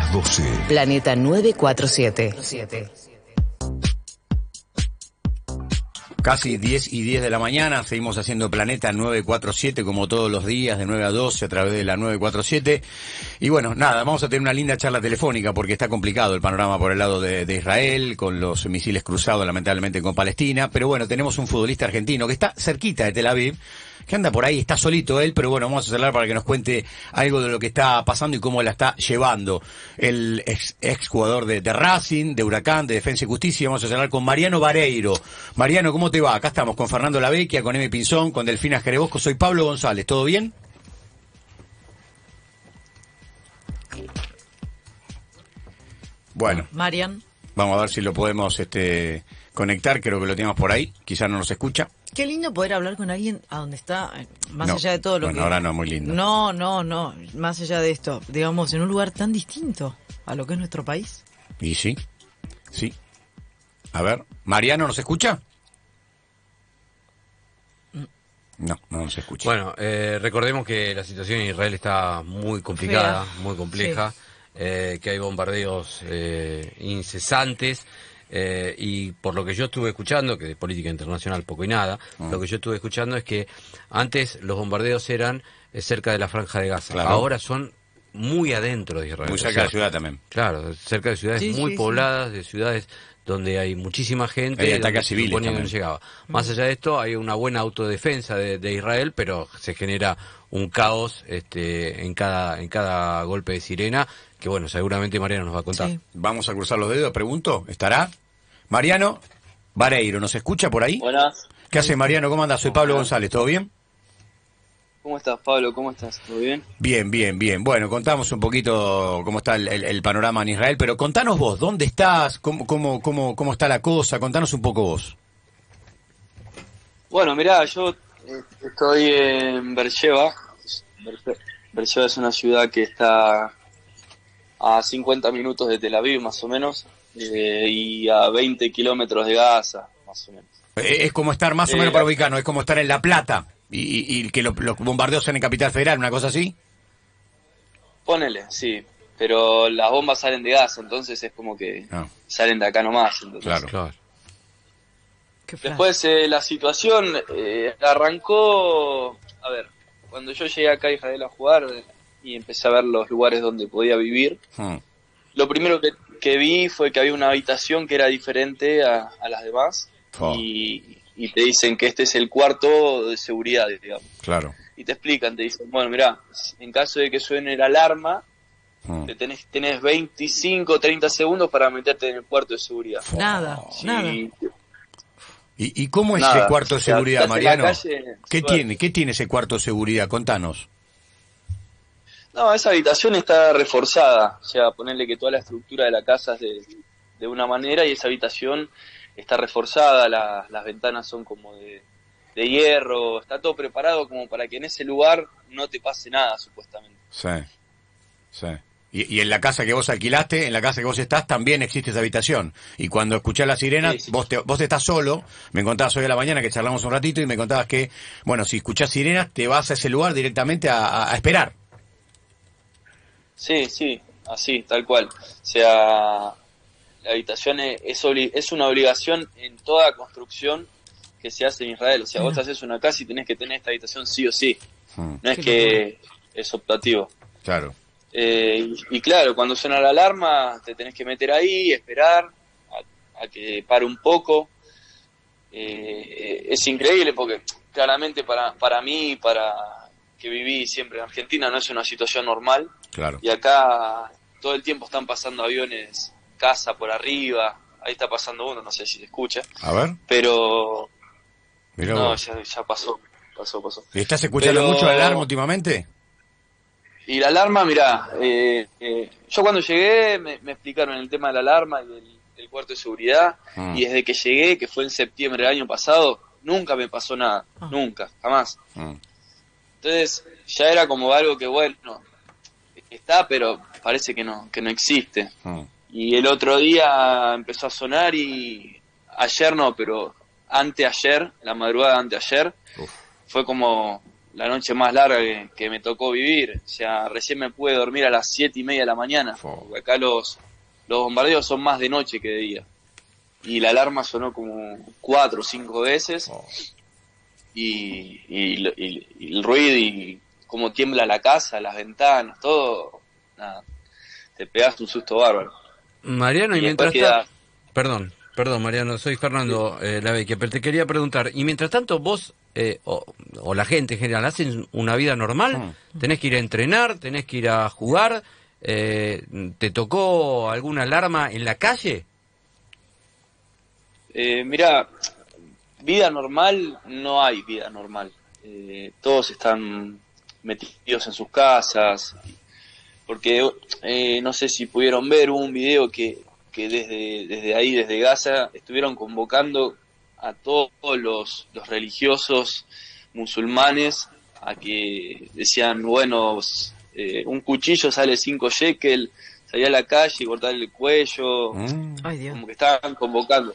las 12. Planeta 947. Casi 10 y 10 de la mañana, seguimos haciendo Planeta 947 como todos los días de 9 a 12 a través de la 947. Y bueno, nada, vamos a tener una linda charla telefónica porque está complicado el panorama por el lado de, de Israel, con los misiles cruzados lamentablemente con Palestina. Pero bueno, tenemos un futbolista argentino que está cerquita de Tel Aviv que anda por ahí, está solito él, pero bueno, vamos a hablar para que nos cuente algo de lo que está pasando y cómo la está llevando. El ex, ex jugador de, de Racing, de Huracán, de Defensa y Justicia, vamos a hablar con Mariano Vareiro. Mariano, ¿cómo te va? Acá estamos con Fernando Lavecchia, con Emi Pinzón, con Delfina Jerebosco, soy Pablo González, ¿todo bien? Bueno. Marian. Vamos a ver si lo podemos este, conectar, creo que lo tenemos por ahí, quizás no nos escucha. Qué lindo poder hablar con alguien a donde está, eh, más No, allá de todo lo bueno, que... ahora no, muy lindo. No, no, no, más allá de esto, digamos, en un lugar tan distinto a lo que es nuestro país. Y sí, sí. A ver, Mariano, ¿nos escucha? No, no nos escucha. Bueno, eh, recordemos que la situación en Israel está muy complicada, Fea. muy compleja, eh, que hay bombardeos eh, incesantes. Eh, y por lo que yo estuve escuchando, que de política internacional poco y nada, Ah. lo que yo estuve escuchando es que antes los bombardeos eran eh, cerca de la franja de Gaza, Claro. ahora son muy adentro de Israel. Muy O cerca sea, de la ciudad también. Claro, cerca de ciudades Sí, muy sí, sí. pobladas, de ciudades donde hay muchísima gente. Hay ataques civiles que no llegaba. Más allá de esto, hay una buena autodefensa de, de Israel, pero se genera un caos este, en cada en cada golpe de sirena, que bueno, seguramente Mariano nos va a contar. Sí. Vamos a cruzar los dedos, pregunto, ¿estará? Mariano Vareiro, ¿nos escucha por ahí? Buenas, ¿Qué hace Mariano? ¿Cómo andas? Soy Pablo González, ¿todo bien? ¿cómo estás Pablo? ¿Cómo estás? ¿Todo bien? Bien, bien, bien. Bueno, contamos un poquito cómo está el, el- el panorama en Israel, pero contanos vos, ¿dónde estás? ¿Cómo, cómo, cómo, cómo está la cosa? Contanos un poco vos. Bueno, mirá, yo eh, estoy en Beersheba. Berse- Beersheba es una ciudad que está a 50 minutos de Tel Aviv, más o menos, eh, y a 20 kilómetros de Gaza, más o menos. Eh, Es como estar más o Eh, menos para ubicarnos, es como estar en La Plata y, que lo- los bombardeos sean en Capital Federal, una cosa así. Ponele, sí, pero las bombas salen de Gaza, entonces es como que Ah, salen de acá nomás. entonces. claro. Después eh, la situación eh, arrancó, a ver, cuando yo llegué acá a Israel a jugar eh, y empecé a ver los lugares donde podía vivir, Hmm. lo primero que, que vi fue que había una habitación que era diferente a, a las demás Oh. y, y te dicen que este es el cuarto de seguridad, digamos. Claro. Y te explican, te dicen, bueno, mira, en caso de que suene la alarma, Hmm. te tenés, tenés 25 o 30 segundos para meterte en el cuarto de seguridad. Nada, Sí, nada. ¿Y, y cómo es Nada. ese cuarto de O sea, seguridad, Mariano? calle, ¿Qué tiene? ¿Qué tiene ese cuarto de seguridad? Contanos. No, esa habitación está reforzada, o sea, ponerle que toda la estructura de la casa es de, de una manera y esa habitación está reforzada, la- las ventanas son como de, de hierro, está todo preparado como para que en ese lugar no te pase nada, supuestamente. Sí. Sí. Y, y en la casa que vos alquilaste, en la casa que vos estás, también existe esa habitación. Y cuando escuchás la sirena, Sí, sí. vos, te, vos estás solo. Me contabas hoy a la mañana que charlamos un ratito y me contabas que, bueno, si escuchás sirenas, te vas a ese lugar directamente a, a- a esperar. Sí, sí, así, tal cual. O sea, la habitación es, es, obli- es una obligación en toda construcción que se hace en Israel. O sea, vos te haces una casa y tenés que tener esta habitación sí o sí. Hmm, No es que es optativo. claro. Eh, y, y claro, cuando suena la alarma, te tenés que meter ahí, esperar a, a que pare un poco. Eh, es increíble porque claramente para, para mí, para que viví siempre en Argentina, no es una situación normal. Claro. Y acá todo el tiempo están pasando aviones, casa por arriba. Ahí está pasando uno, no sé si se escucha. A ver, Pero mirá no, ya, ya pasó, pasó, pasó. ¿Estás escuchando Pero- mucho la alarma últimamente? Y la alarma, mirá, eh, eh, yo cuando llegué me, me explicaron el tema de la alarma y del, del cuarto de seguridad, Mm. y desde que llegué, que fue en septiembre del año pasado, nunca me pasó nada, Ah. nunca, jamás. Hmm. Entonces ya era como algo que, bueno, está, pero parece que no, que no existe. Hmm. Y el otro día empezó a sonar y ayer no, pero anteayer, la madrugada de anteayer, Uf. fue como la noche más larga que, que me tocó vivir. O sea, recién me pude dormir a las siete y media de la mañana. Porque acá los, los bombardeos son más de noche que de día. Y la alarma sonó como cuatro o cinco veces. Oh. Y, y, lo- y- y el ruido y cómo tiembla la casa, las ventanas, todo. Nada, te pegas un susto bárbaro. Mariano, y, Y mientras queda- tanto... Perdón, perdón, Mariano, soy Fernando eh, Lavecchia, pero te quería preguntar, y mientras tanto vos, eh, o, o la gente en general, hacen una vida normal, tenés que ir a entrenar, tenés que ir a jugar, eh, ¿te tocó alguna alarma en la calle? Eh, mira, vida normal, no hay vida normal. Eh, todos están metidos en sus casas. Porque eh, no sé si pudieron ver hubo un video que, que desde, desde ahí, desde Gaza, estuvieron convocando a todos los, los religiosos musulmanes a que decían, bueno, eh, un cuchillo sale 5 shekel, salir a la calle y cortarle el cuello Mm. Ay, Dios. como que estaban convocando.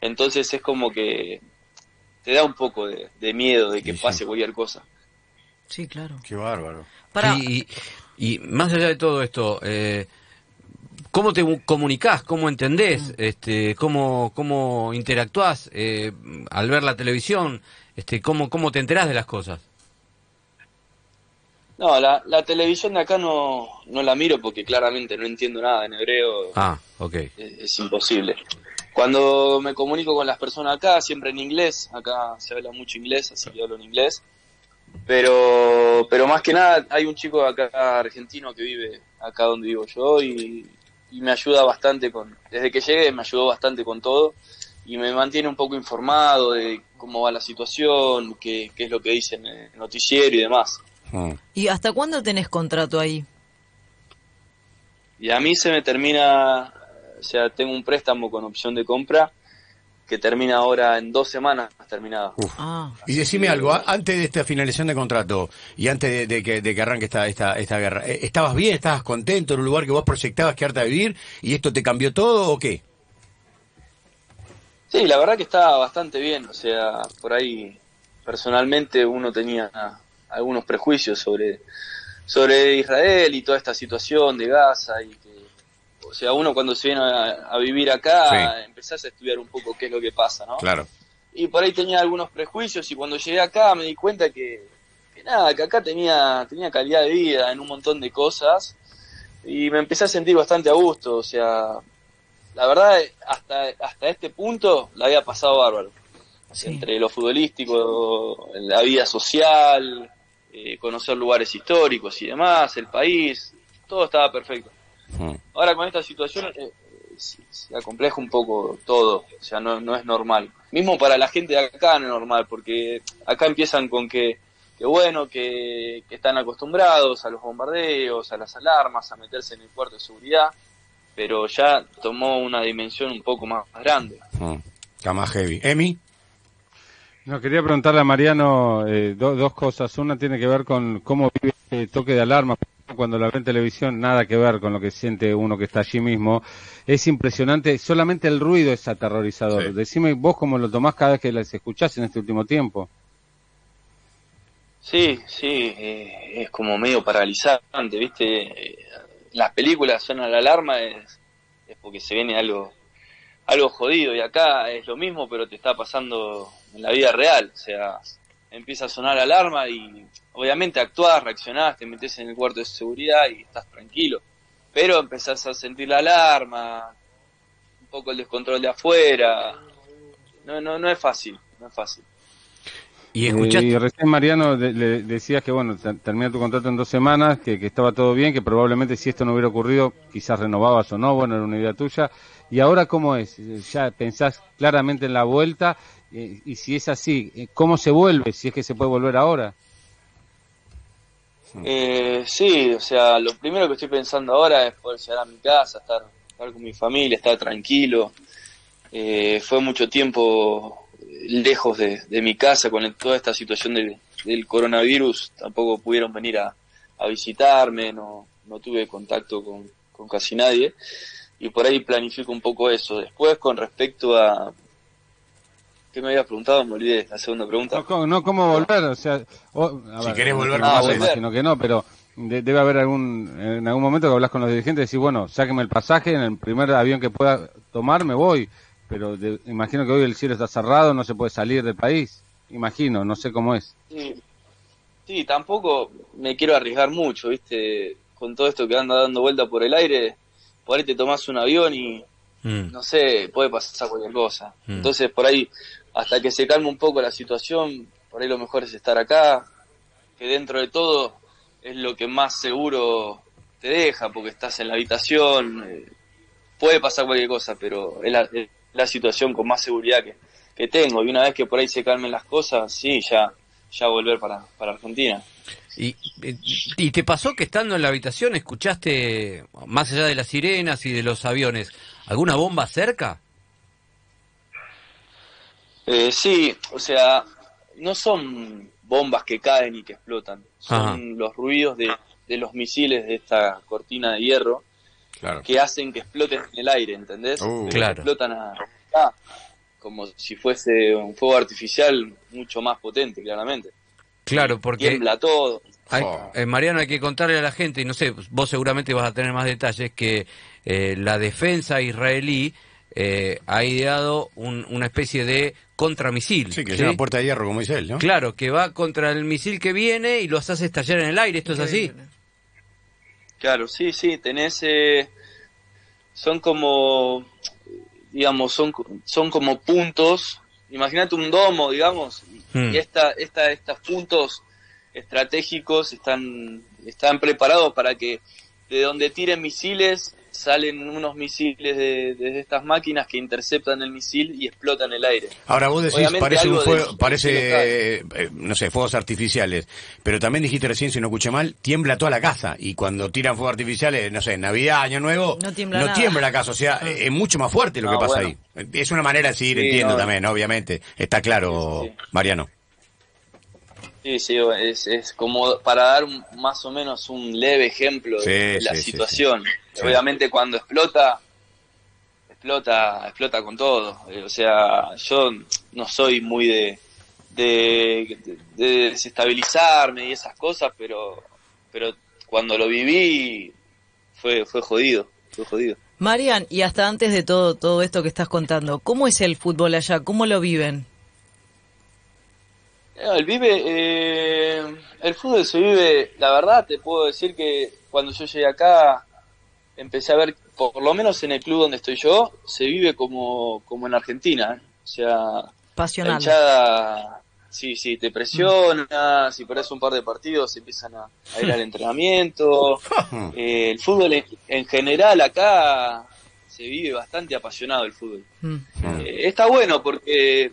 Entonces es como que te da un poco de, de miedo de que Sí, sí. pase cualquier cosa. Sí, claro. Qué bárbaro. Para, Y, y más allá de todo esto, eh, ¿cómo te comunicás? ¿Cómo entendés? Este, ¿cómo, ¿Cómo interactuás eh, al ver la televisión? Este, ¿cómo, ¿Cómo te enterás de las cosas? No, la, la televisión de acá no, no la miro porque claramente no entiendo nada en hebreo, Ah, ok. es, es imposible. Cuando me comunico con las personas acá, siempre en inglés, acá se habla mucho inglés, así que hablo en inglés. Pero, pero más que nada, hay un chico acá argentino que vive acá donde vivo yo y, y me ayuda bastante con, desde que llegué me ayudó bastante con todo y me mantiene un poco informado de cómo va la situación, qué, qué es lo que dicen en el noticiero y demás. Mm. ¿y hasta cuándo tenés contrato ahí? Y a mí se me termina, o sea, tengo un préstamo con opción de compra que termina ahora en dos semanas terminada. Ah, Y decime algo, antes de esta finalización de contrato y antes de, de que, de que arranque esta, esta, esta guerra, eh, ¿estabas bien, estabas contento en un lugar que vos proyectabas quedarte a vivir y esto te cambió todo o qué? Sí, la verdad que está bastante bien, o sea, por ahí personalmente uno tenía algunos prejuicios sobre, sobre Israel y toda esta situación de Gaza y que, o sea, uno cuando se viene a, a vivir acá Sí. empezás a estudiar un poco qué es lo que pasa, ¿no? Claro. y por ahí tenía algunos prejuicios y cuando llegué acá me di cuenta que, que nada, que acá tenía, tenía calidad de vida en un montón de cosas y me empecé a sentir bastante a gusto, o sea, la verdad hasta, hasta este punto la había pasado bárbaro. O sea, Sí. Entre lo futbolístico, la vida social, eh, conocer lugares históricos y demás, el país, todo estaba perfecto. Mm. Ahora con esta situación eh, se, se acompleja un poco todo, o sea, no, no es normal. Mismo para la gente de acá no es normal, porque acá empiezan con que, que bueno, que, que están acostumbrados a los bombardeos, a las alarmas, a meterse en el cuarto de seguridad, pero ya tomó una dimensión un poco más grande. Mm. Está más heavy. ¿Emi? No, quería preguntarle a Mariano eh, do- dos cosas. Una tiene que ver con cómo vive el toque de alarma. Cuando la ve en televisión, nada que ver con lo que siente uno que está allí mismo. Es impresionante, solamente el ruido es aterrorizador. Sí. Decime vos cómo lo tomás cada vez que las escuchás en este último tiempo. Sí, sí, eh, es como medio paralizante, ¿viste? Eh, las películas suenan la alarma es, es porque se viene algo algo jodido y acá es lo mismo, pero te está pasando en la vida real, o sea, empieza a sonar la alarma y obviamente actuás, reaccionás, te metes en el cuarto de seguridad y estás tranquilo, pero empezás a sentir la alarma, un poco el descontrol de afuera, no, no, no es fácil, no es fácil. Y Eh, escuchaste... y recién Mariano de- le decías que bueno, ter- termina tu contrato en dos semanas, que, que estaba todo bien, que probablemente si esto no hubiera ocurrido, quizás renovabas o no, bueno, era una idea tuya. ¿Y ahora cómo es? ¿Ya pensás claramente en la vuelta? Eh, y si es así, eh, ¿cómo se vuelve? Si es que se puede volver ahora. Eh, sí, o sea, lo primero que estoy pensando ahora es poder llegar a mi casa, estar, estar con mi familia, estar tranquilo. Eh, fue mucho tiempo lejos de, de mi casa con el- toda esta situación del, del coronavirus. Tampoco pudieron venir a, a visitarme, no, no tuve contacto con, con casi nadie. Y por ahí planifico un poco eso. Después, con respecto a, ¿Qué me habías preguntado? Me olvidé la segunda pregunta. No, ¿cómo, no, ¿cómo volver? O sea, o- a Si querés volver, no, volver. imagino que no, pero de- debe haber algún en algún momento que hablas con los dirigentes y decís, bueno, sáqueme el pasaje, en el primer avión que pueda tomar me voy. Pero de- imagino que hoy el cielo está cerrado, no se puede salir del país. Imagino, no sé cómo es. Sí, sí, tampoco me quiero arriesgar mucho, ¿viste? Con todo esto que anda dando vuelta por el aire, por ahí te tomás un avión y, Mm. no sé, puede pasar cualquier cosa. Mm. Entonces, por ahí, hasta que se calme un poco la situación, por ahí lo mejor es estar acá, que dentro de todo es lo que más seguro te deja, porque estás en la habitación, eh, puede pasar cualquier cosa, pero es la, es la situación con más seguridad que, que tengo. Y una vez que por ahí se calmen las cosas, sí, ya, ya volver para, para Argentina. ¿Y, ¿Y te pasó que estando en la habitación escuchaste, más allá de las sirenas y de los aviones, alguna bomba cerca? Eh, sí, o sea, no son bombas que caen y que explotan, son Ajá. los ruidos de, de los misiles de esta cortina de hierro Claro. que hacen que exploten en el aire, ¿entendés? Uh. Que Claro. Explotan a, a- como si fuese un fuego artificial mucho más potente, claramente. Claro, porque Tiembla todo. hay- Oh. eh, Mariano hay que contarle a la gente, y no sé, vos seguramente vas a tener más detalles, que eh, la defensa israelí eh, ha ideado un- una especie de contramisil. Sí, que es una puerta de hierro, como dice él, ¿no? Claro, que va contra el misil que viene y los hace estallar en el aire, ¿esto es así? Claro, sí, sí, tenés, eh, son como, digamos, son, son como puntos, imagínate un domo, digamos, Hmm. y esta, esta, estos puntos estratégicos están, están preparados para que de donde tiren misiles salen unos misiles de, de estas máquinas que interceptan el misil y explotan el aire. Ahora vos decís, Obviamente parece un fuego, parece, del eh, no sé, fuegos artificiales. Pero también dijiste recién, si no escuché mal, tiembla toda la casa. Y cuando tiran fuegos artificiales, no sé, Navidad, Año Nuevo, No tiembla nada. tiembla la casa. O sea, eh, es mucho más fuerte lo No, que pasa bueno. ahí. Es una manera de seguir, Sí, entiendo no. también, obviamente. Está claro, Sí, sí, sí. Mariano. Sí, sí, es, es como para dar un- más o menos un leve ejemplo de, Sí, de la sí, situación. sí. Obviamente cuando explota, explota, explota con todo. Eh, O sea, yo no soy muy de, de, de desestabilizarme y esas cosas, pero, pero cuando lo viví fue, fue jodido, fue jodido. Marian, y hasta antes de todo, todo esto que estás contando, ¿cómo es el fútbol allá? ¿Cómo lo viven? El vive, eh, el fútbol se vive, la verdad te puedo decir que cuando yo llegué acá empecé a ver, por lo menos en el club donde estoy yo, se vive como, como en Argentina, ¿eh? o sea, la Pasional. hinchada, sí, sí, te presiona, si perdés un par de partidos empiezan a, a ir al entrenamiento, Eh, el fútbol en, en general acá se vive bastante apasionado el fútbol. Mm. Eh, está bueno porque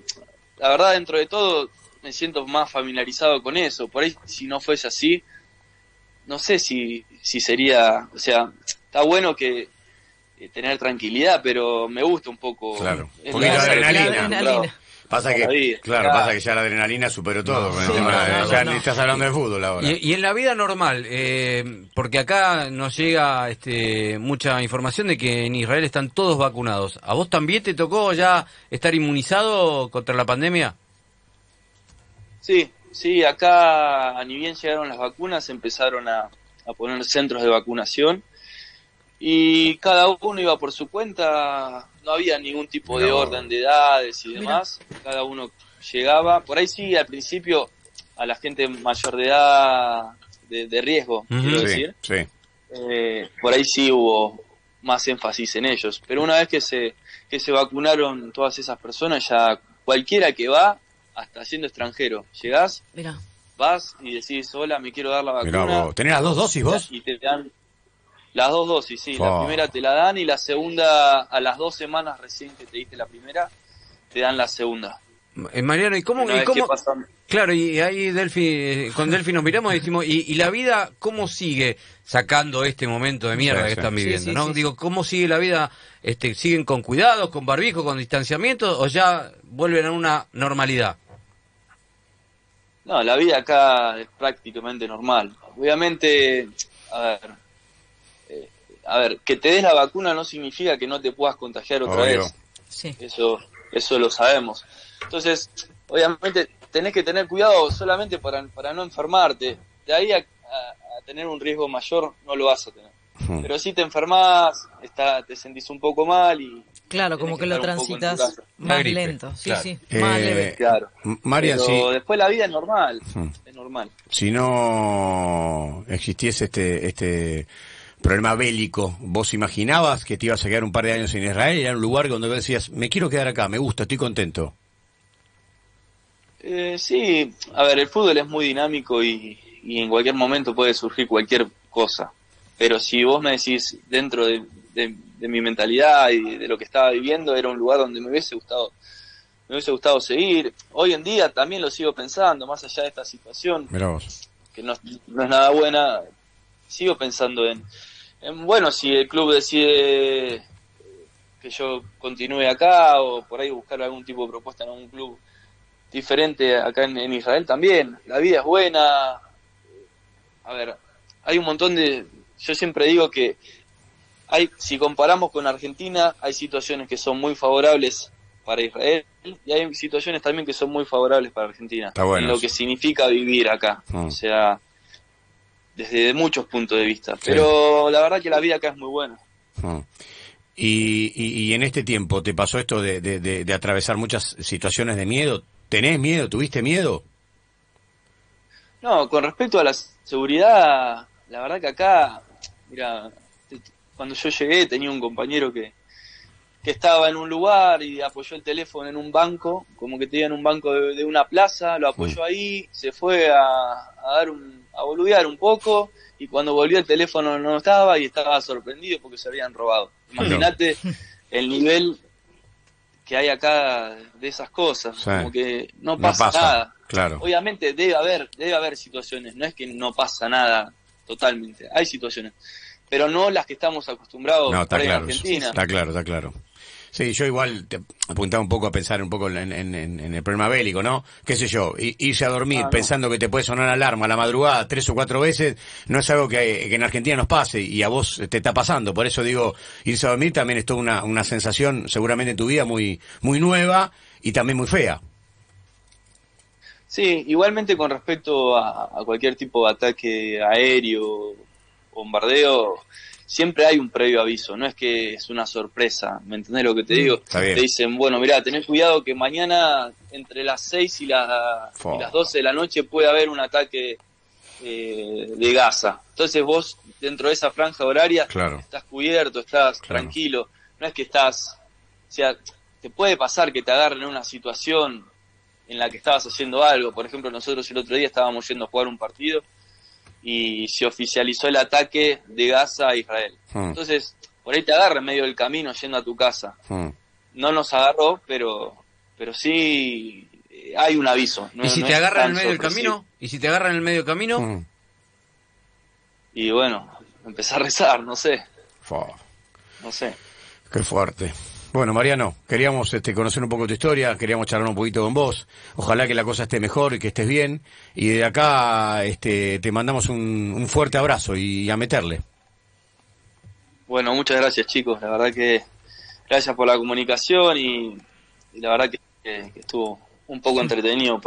la verdad dentro de todo me siento más familiarizado con eso. Por ahí si no fuese así, no sé si, si sería, o sea, está bueno que eh, tener tranquilidad, pero me gusta un poco. Claro. es Un poquito de adrenalina. Pasa que, vida. claro, pasa que ya la adrenalina superó todo. con el Sí, tema no, de- no, ya no. ni estás hablando de fútbol ahora. Y, y en la vida normal, eh, porque acá nos llega este, mucha información de que en Israel están todos vacunados. ¿A vos también te tocó ya estar inmunizado contra la pandemia? Sí, sí, acá ni bien llegaron las vacunas, empezaron a, a poner centros de vacunación y cada uno iba por su cuenta, no había ningún tipo de orden de edades y Mira. demás, cada uno llegaba, por ahí sí, al principio a la gente mayor de edad de, de riesgo, quiero sí, decir, sí. eh, por ahí sí hubo más énfasis en ellos. Pero una vez que se, que se vacunaron todas esas personas, ya cualquiera que va, hasta siendo extranjero, llegás, vas y decís, hola, me quiero dar la Mirá vacuna. vos. ¿Tenés las dos dosis vos? Y te dan las dos dosis, sí. Oh. La primera te la dan y la segunda, a las dos semanas recién que te diste la primera, te dan la segunda. Eh, Mariano, ¿y cómo? Y cómo- Claro, y ahí eh, con Delfi nos miramos y decimos, ¿y, y la vida cómo sigue sacando este momento de mierda Sí, que están viviendo? sí, ¿no? sí, Digo, ¿cómo sigue la vida? Este, ¿Siguen con cuidados, con barbijo, con distanciamiento o ya vuelven a una normalidad? No, la vida acá es prácticamente normal. Obviamente, a ver, eh, a ver, que te des la vacuna no significa que no te puedas contagiar otra Obvio. vez. sí. Eso, eso lo sabemos. Entonces, obviamente, tenés que tener cuidado solamente para, para no enfermarte. De ahí a, a- a tener un riesgo mayor no lo vas a tener. Hmm. Pero si te enfermas, está, te sentís un poco mal y... Claro, como que lo transitas más gripe, lento. Sí, claro. sí, Eh, más leve. Claro. Marian, Pero si, después la vida es normal. Hmm. Es normal. si no existiese este, este problema bélico, ¿vos imaginabas que te ibas a quedar un par de años en Israel? Era un lugar donde vos decías, me quiero quedar acá, me gusta, estoy contento. Eh, sí, a ver, el fútbol es muy dinámico y, y en cualquier momento puede surgir cualquier cosa. Pero si vos me decís dentro de, de- de mi mentalidad y de lo que estaba viviendo, era un lugar donde me hubiese gustado, me hubiese gustado seguir. Hoy en día también lo sigo pensando, más allá de esta situación, que no, no es nada buena, sigo pensando en, en, bueno, si el club decide que yo continúe acá o por ahí buscar algún tipo de propuesta en algún club diferente acá en, en Israel también. La vida es buena. A ver, hay un montón de... Yo siempre digo que hay, si comparamos con Argentina, hay situaciones que son muy favorables para Israel y hay situaciones también que son muy favorables para Argentina. Está bueno En lo que significa vivir acá. Mm. O sea, desde muchos puntos de vista. Pero la verdad que la vida acá es muy buena. Mm. Y, y, y en este tiempo, ¿te pasó esto de, de, de- de atravesar muchas situaciones de miedo? ¿Tenés miedo? ¿Tuviste miedo? No, con respecto a la seguridad, la verdad que acá, mira, cuando yo llegué tenía un compañero que, que estaba en un lugar y apoyó el teléfono en un banco, como que tenía en un banco de, de una plaza, lo apoyó ahí, se fue a, a dar un, a boludear un poco y cuando volvió el teléfono no estaba y estaba sorprendido porque se habían robado. Imagínate el nivel que hay acá de esas cosas, Sí. como que no No pasa, pasa, nada. claro. Obviamente debe haber, debe haber situaciones, no es que no pasa nada totalmente, hay situaciones, pero no las que estamos acostumbrados No, está en. Argentina. Está claro, está claro. Sí, yo igual te apuntaba un poco a pensar un poco en, en- el problema bélico, ¿no? ¿Qué sé yo? Irse a dormir Ah, no. pensando que te puede sonar alarma a la madrugada tres o cuatro veces no es algo que, que en Argentina nos pase y a vos te está pasando. Por eso digo, irse a dormir también es toda una, una sensación seguramente en tu vida muy, muy nueva y también muy fea. Sí, igualmente con respecto a, a cualquier tipo de ataque aéreo, bombardeo, siempre hay un previo aviso, no es que es una sorpresa, ¿me entendés lo que te digo? Mm, bien. Te dicen, bueno, mirá, tenés cuidado que mañana entre las 6 y, la- y las 12 de la noche puede haber un ataque eh, de Gaza. Entonces vos, dentro de esa franja horaria, Claro. estás cubierto, estás Claro. tranquilo, no es que estás, o sea, te puede pasar que te agarren en una situación en la que estabas haciendo algo. Por ejemplo, nosotros el otro día estábamos yendo a jugar un partido y se oficializó el ataque de Gaza a Israel. Mm. Entonces, por ahí te agarra en medio del camino yendo a tu casa. Mm. No nos agarró, pero pero sí eh, hay un aviso. No- ¿Y si no te es agarran en el medio del camino? ¿Y si te agarran en el medio del camino? Y bueno, empezar a rezar, no sé, no sé. Qué fuerte. Bueno, Mariano, queríamos este, conocer un poco tu historia, queríamos charlar un poquito con vos. Ojalá que la cosa esté mejor y que estés bien. Y de acá este, te mandamos un, fuerte abrazo y a meterle. Bueno, muchas gracias chicos, la verdad que gracias por la comunicación y, y la verdad que, que estuvo un poco entretenido